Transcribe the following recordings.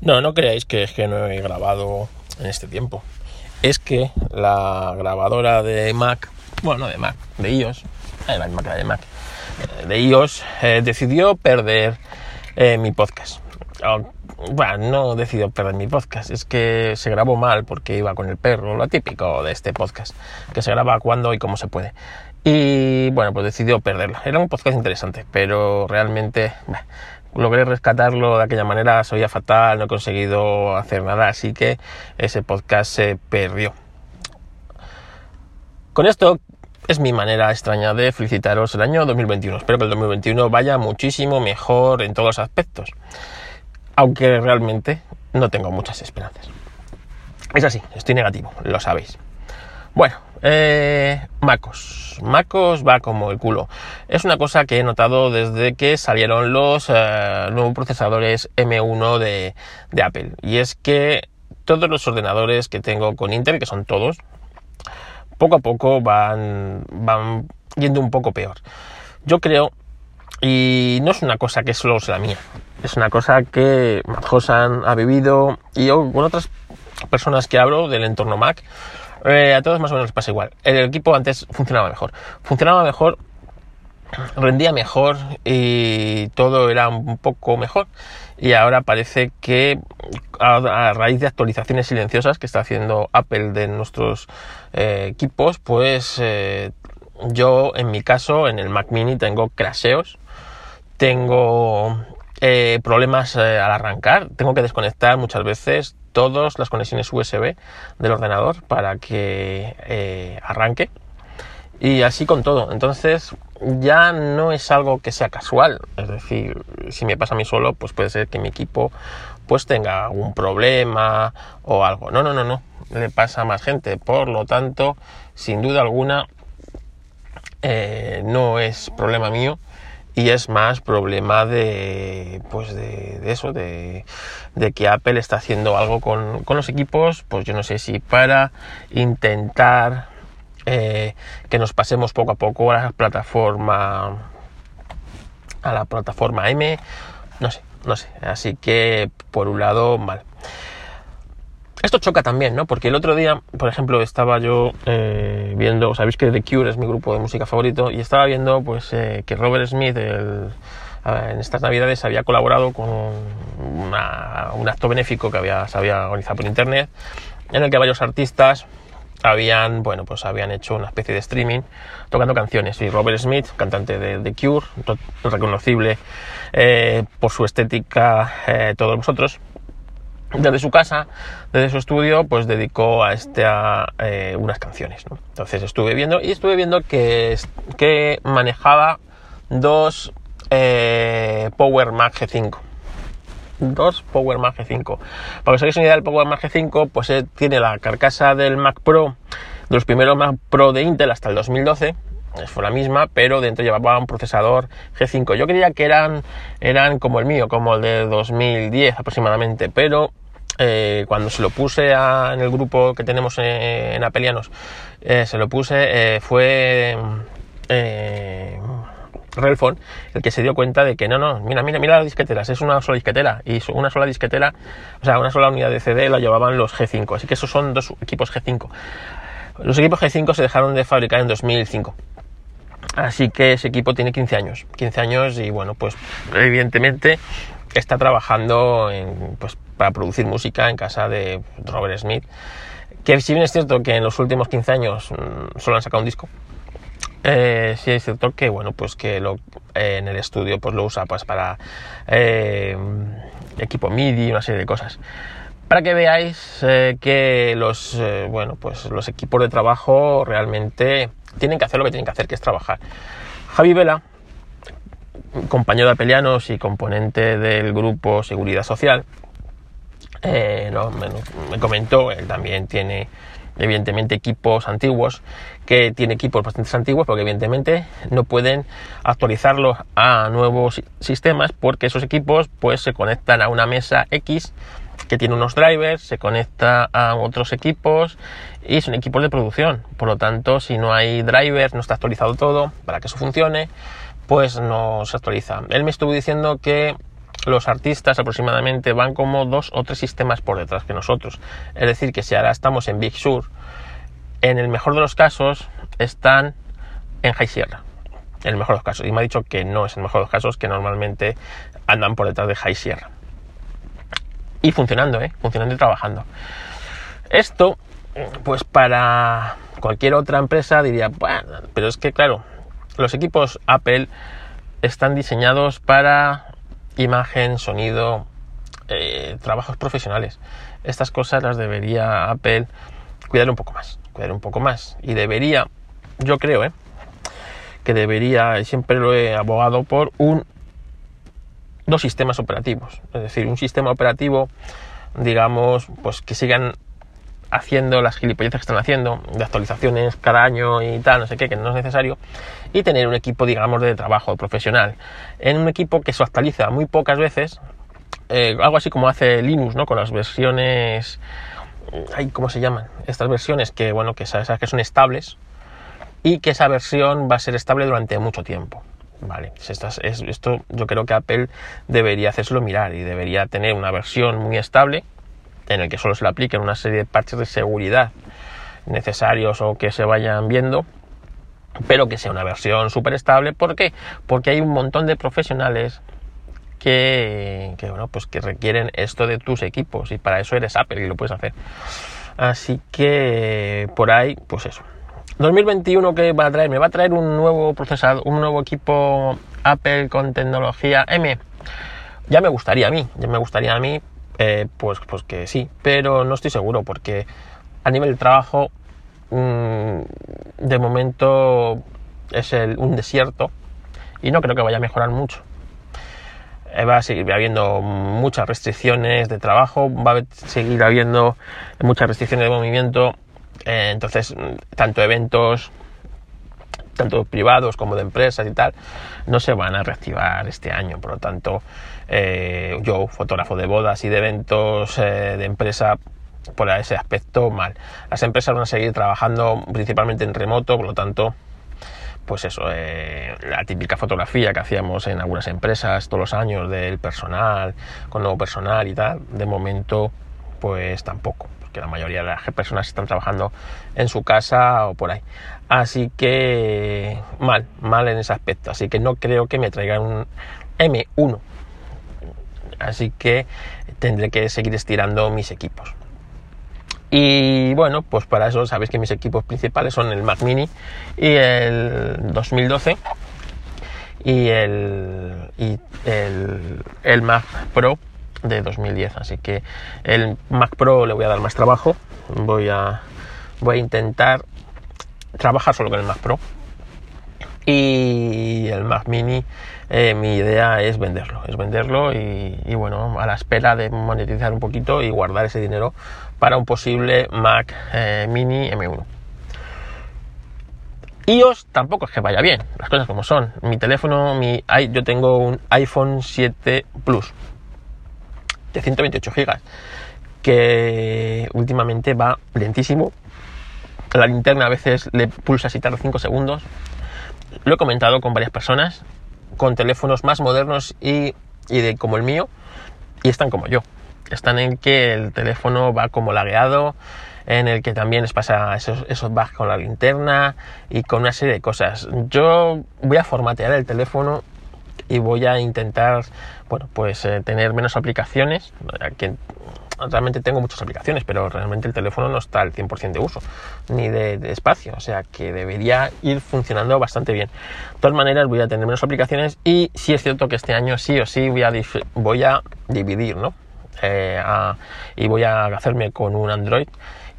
No, no creáis que es que no he grabado en este tiempo. Es que la grabadora de Mac, bueno, no de Mac, de iOS, eh, la de Mac, eh, de iOS, eh, decidió perder mi podcast. Ah, Bueno, no decidió perder mi podcast, es que se grabó mal porque iba con el perro, lo típico de este podcast, que se graba cuando y cómo se puede. Y bueno, pues decidió perderlo. Era un podcast interesante, pero realmente logré rescatarlo de aquella manera, oía fatal, no he conseguido hacer nada, así que ese podcast se perdió. Con esto es mi manera extraña de felicitaros el año 2021. Espero que el 2021 vaya muchísimo mejor en todos los aspectos, aunque realmente no tengo muchas esperanzas. Es así, estoy negativo, lo sabéis. Bueno, eh, MacOS. MacOS va como el culo. Es una cosa que he notado desde que salieron los eh, nuevos procesadores M1 de, Apple. Y es que todos los ordenadores que tengo con Intel, que son todos, poco a poco van, van yendo un poco peor. Yo creo, y no es una cosa que solo sea mía, es una cosa que Matt Hosan ha vivido y yo con otras personas que hablo del entorno Mac, eh, a todos más o menos les pasa igual. El equipo antes funcionaba mejor. Funcionaba mejor, rendía mejor y todo era un poco mejor. Y ahora parece que a, raíz de actualizaciones silenciosas que está haciendo Apple de nuestros eh, equipos, pues eh, yo en mi caso en el Mac mini tengo crasheos, tengo problemas al arrancar, tengo que desconectar muchas veces todas las conexiones USB del ordenador para que eh, arranque y así con todo. Entonces ya no es algo que sea casual, es decir, si me pasa a mí solo, pues puede ser que mi equipo pues tenga algún problema o algo. No, no, no, no, le pasa a más gente. Por lo tanto, sin duda alguna, eh, no es problema mío y es más problema de pues de, eso de, de, que Apple está haciendo algo con, con, los equipos pues yo no sé si para intentar eh, que nos pasemos poco a poco a la plataforma a la plataforma M no sé no sé. Así que por un lado mal esto choca también, ¿no? Porque el otro día, por ejemplo, estaba yo eh, viendo, sabéis que The Cure es mi grupo de música favorito, y estaba viendo, pues, eh, que Robert Smith, el, en estas navidades, había colaborado con una, un acto benéfico que había, se había organizado por internet, en el que varios artistas habían, bueno, pues habían hecho una especie de streaming tocando canciones. Y Robert Smith, cantante de The Cure, reconocible eh, por su estética, todos vosotros, desde su casa, desde su estudio, pues dedicó a este a, eh, unas canciones. Entonces estuve viendo y estuve viendo que, que manejaba dos eh, Power Mac G5. Dos Power Mac G5. Para que os hagáis una idea del Power Mac G5, pues eh, tiene la carcasa del Mac Pro, de los primeros Mac Pro de Intel hasta el 2012 fue la misma, pero dentro llevaba un procesador G5. Yo creía que eran, eran como el mío, como el de 2010 aproximadamente, pero eh, cuando se lo puse en el grupo que tenemos en, en Apelianos, eh, se lo puse, eh, fue Relfon el que se dio cuenta de que no, no, mira, mira, mira las disqueteras, es una sola disquetera, y una sola disquetera, o sea, una sola unidad de CD la llevaban los G5, así que esos son dos equipos G5. Los equipos G5 se dejaron de fabricar en 2005. Así que ese equipo tiene 15 años. 15 años y bueno, pues evidentemente está trabajando pues, para producir música en casa de Robert Smith. Que si bien es cierto que en los últimos 15 años mmm, solo han sacado un disco, eh, sí es cierto que bueno, pues que eh, en el estudio pues lo usa pues para eh, equipo MIDI, una serie de cosas. Para que veáis eh, que los, bueno, pues los equipos de trabajo realmente tienen que hacer lo que tienen que hacer, que es trabajar. Javi Vela, compañero de Apelianos y componente del grupo Seguridad Social, eh, me, me, comentó, él también tiene evidentemente equipos antiguos, que tiene equipos bastante antiguos, porque evidentemente no pueden actualizarlos a nuevos sistemas, porque esos equipos pues se conectan a una mesa X que tiene unos drivers, se conecta a otros equipos y son equipos de producción. Por lo tanto, si no hay drivers, no está actualizado todo para que eso funcione, pues no se actualiza. Él me estuvo diciendo que los artistas aproximadamente van como dos o tres sistemas por detrás que nosotros. Es decir, que si ahora estamos en Big Sur, en el mejor de los casos están en High Sierra. En el mejor de los casos. Y me ha dicho que no es el mejor de los casos, que normalmente andan por detrás de High Sierra. Y funcionando, ¿eh? Funcionando y trabajando. Esto, pues para cualquier otra empresa diría, bueno, pero es que claro, los equipos Apple están diseñados para imagen, sonido, eh, trabajos profesionales. Estas cosas las debería Apple cuidar un poco más, cuidar un poco más. Y debería, yo creo, ¿eh? que debería, siempre lo he abogado por un dos sistemas operativos. Es decir, un sistema operativo, digamos, pues que sigan haciendo las gilipolleces que están haciendo, de actualizaciones cada año y tal, no sé qué, que no es necesario, y tener un equipo, digamos, de trabajo profesional. En un equipo que se actualiza muy pocas veces, eh, algo así como hace Linux, ¿no? Con las versiones, ay, ¿cómo se llaman? Estas versiones que, bueno, que sabes que son estables y que esa versión va a ser estable durante mucho tiempo. Vale, esto yo creo que Apple debería hacérselo mirar y debería tener una versión muy estable en el que solo se le apliquen una serie de parches de seguridad necesarios o que se vayan viendo, pero que sea una versión súper estable. ¿Por qué? Porque hay un montón de profesionales que, bueno, pues que requieren esto de tus equipos y para eso eres Apple y lo puedes hacer. Así que por ahí, pues eso. 2021 que va a traer, me va a traer un nuevo procesador, un nuevo equipo Apple con tecnología M. Ya me gustaría a mí, ya me gustaría a mí, eh, pues, pues que sí, pero no estoy seguro porque a nivel de trabajo mm, de momento es un desierto y no creo que vaya a mejorar mucho. Eh, va a seguir habiendo muchas restricciones de trabajo, va a seguir habiendo muchas restricciones de movimiento, eh, entonces tanto eventos tanto privados como de empresas y tal, no se van a reactivar este año. Por lo tanto, eh, yo, fotógrafo de bodas y de eventos eh, de empresa, por ese aspecto, mal. Las empresas van a seguir trabajando principalmente en remoto, por lo tanto, pues eso, la típica fotografía que hacíamos en algunas empresas todos los años del personal, con nuevo personal y tal, de momento, pues tampoco porque la mayoría de las personas están trabajando en su casa o por ahí. Así que mal, mal en ese aspecto. Así que no creo que me traigan un M1. Así que tendré que seguir estirando mis equipos. Y bueno, pues para eso sabéis que mis equipos principales son el Mac Mini y el 2012 y el, y el, el Mac Pro de 2010. Así que el Mac Pro le voy a dar más trabajo. Voy a, voy a intentar trabajar solo con el Mac Pro. Y el Mac Mini, eh, mi idea es venderlo, es venderlo y, bueno, a la espera de monetizar un poquito y guardar ese dinero para un posible Mac eh, Mini M1. iOS tampoco es que vaya bien, las cosas como son. Mi teléfono, mi, yo tengo un iPhone 7 Plus, de 128 gigas que últimamente va lentísimo. La linterna a veces le pulsa y tarda 5 segundos. Lo he comentado con varias personas, con teléfonos más modernos y, de, como el mío, y están como yo. Están en que el teléfono va como lagueado, en el que también les pasa esos, esos bugs con la linterna y con una serie de cosas. Yo voy a formatear el teléfono y voy a intentar, bueno, pues eh, tener menos aplicaciones. Que realmente tengo muchas aplicaciones, pero realmente el teléfono no está al 100% de uso, ni de, espacio, o sea que debería ir funcionando bastante bien. De todas maneras, voy a tener menos aplicaciones y sí es cierto que este año sí o sí voy a, voy a dividir, ¿no? Eh, y voy a hacerme con un Android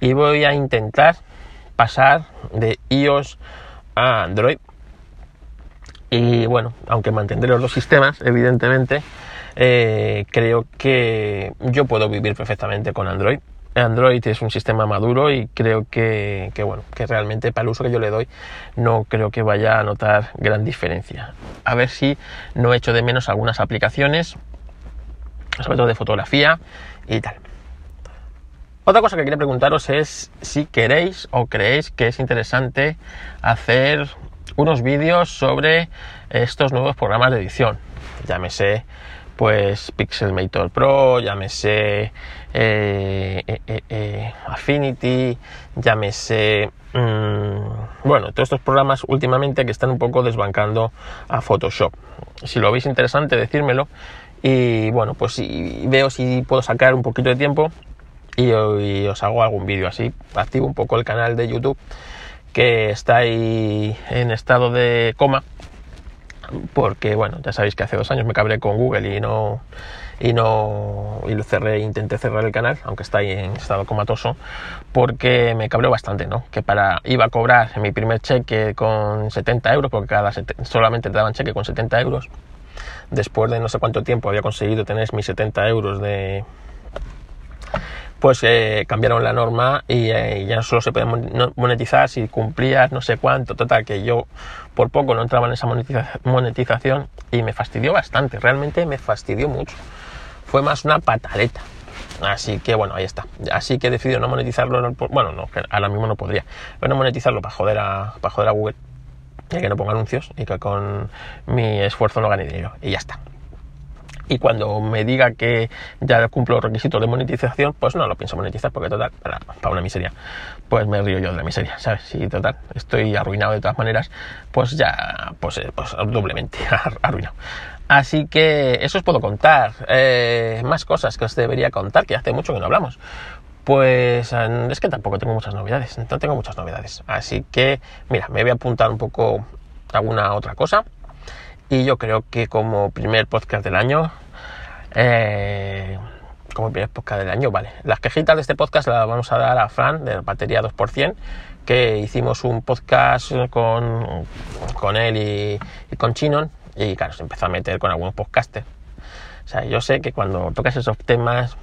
y voy a intentar pasar de iOS a Android y bueno, aunque mantendré los dos sistemas, evidentemente, eh, creo que yo puedo vivir perfectamente con Android. Android es un sistema maduro y creo que, bueno, que realmente para el uso que yo le doy no creo que vaya a notar gran diferencia. A ver si no echo de menos algunas aplicaciones, sobre todo de fotografía y tal. Otra cosa que quería preguntaros es si queréis o creéis que es interesante hacer unos vídeos sobre estos nuevos programas de edición. Llámese pues Pixelmator Pro, llámese eh, eh, eh, Affinity, llámese... Mm, bueno, todos estos programas últimamente que están un poco desbancando a Photoshop. Si lo veis interesante, decírmelo. Y bueno, pues veo si puedo sacar un poquito de tiempo y, os hago algún vídeo así. Activo un poco el canal de YouTube que está ahí en estado de coma porque bueno, ya sabéis que hace dos años me cabré con Google y no y no y lo cerré, intenté cerrar el canal, aunque está ahí en estado comatoso, porque me cabreó bastante, ¿no? Que para iba a cobrar mi primer cheque con 70 euros, porque cada solamente te daban cheque con 70 euros. Después de no sé cuánto tiempo había conseguido tener mis 70 euros de pues eh, cambiaron la norma y eh, ya solo se puede monetizar si cumplías no sé cuánto, total, que yo por poco no entraba en esa monetización y me fastidió bastante, realmente me fastidió mucho. Fue más una pataleta. Así que bueno, ahí está. Así que he decidido no monetizarlo, bueno, no, ahora mismo no podría, pero no monetizarlo para joder a, para joder a Google y que no ponga anuncios y que con mi esfuerzo no gane dinero. Y ya está y cuando me diga que ya cumplo los requisitos de monetización, pues no lo pienso monetizar porque total, para, una miseria, pues me río yo de la miseria, ¿sabes? Si total, estoy arruinado de todas maneras, pues ya, pues, eh, pues doblemente arruinado. Así que eso os puedo contar. Eh, más cosas que os debería contar, que hace mucho que no hablamos. Pues eh, es que tampoco tengo muchas novedades, no tengo muchas novedades. Así que, mira, me voy a apuntar un poco alguna otra cosa y yo creo que como primer podcast del año, eh, como primer podcast del año, vale. Las quejitas de este podcast las vamos a dar a Fran de Batería 2%, que hicimos un podcast con, con él y, con Chinon, y claro, se empezó a meter con algunos podcasters. O sea, yo sé que cuando tocas esos temas,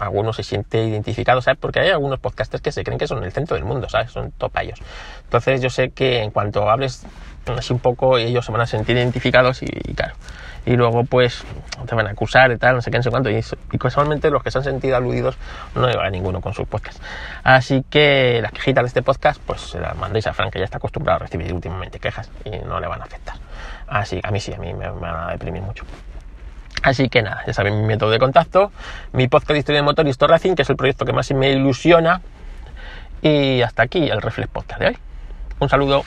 algunos se siente identificado, ¿sabes? Porque hay algunos podcasters que se creen que son el centro del mundo, ¿sabes? Son topayos. Entonces yo sé que en cuanto hables así un poco ellos se van a sentir identificados y, claro y luego pues te van a acusar y tal, no sé qué, no sé cuánto y, y casualmente los que se han sentido aludidos no lleva a ninguno con sus podcasts así que las quejitas de este podcast pues se las mandéis a Frank que ya está acostumbrado a recibir últimamente quejas y no le van a afectar así a mí sí, a mí me, van a deprimir mucho Así que nada, ya saben mi método de contacto, mi podcast de historia de motor y Histo Racing, que es el proyecto que más me ilusiona. Y hasta aquí el Reflex Podcast de hoy. Un saludo.